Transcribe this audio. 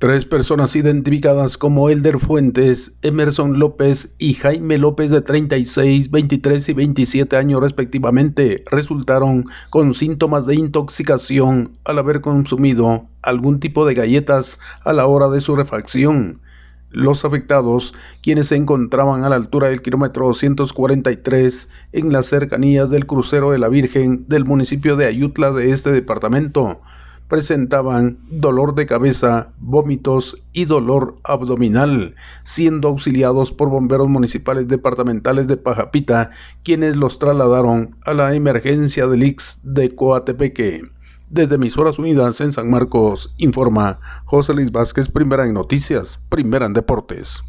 Tres personas identificadas como Elder Fuentes, Emerson López y Jaime López de 36, 23 y 27 años respectivamente resultaron con síntomas de intoxicación al haber consumido algún tipo de galletas a la hora de su refacción. Los afectados, quienes se encontraban a la altura del kilómetro 243 en las cercanías del crucero de la Virgen del municipio de Ayutla de este departamento, presentaban dolor de cabeza, vómitos y dolor abdominal, siendo auxiliados por bomberos municipales departamentales de Pajapita, quienes los trasladaron a la emergencia del IX de Coatepeque. Desde Emisoras Unidas en San Marcos, informa José Luis Vázquez, primera en noticias, primera en deportes.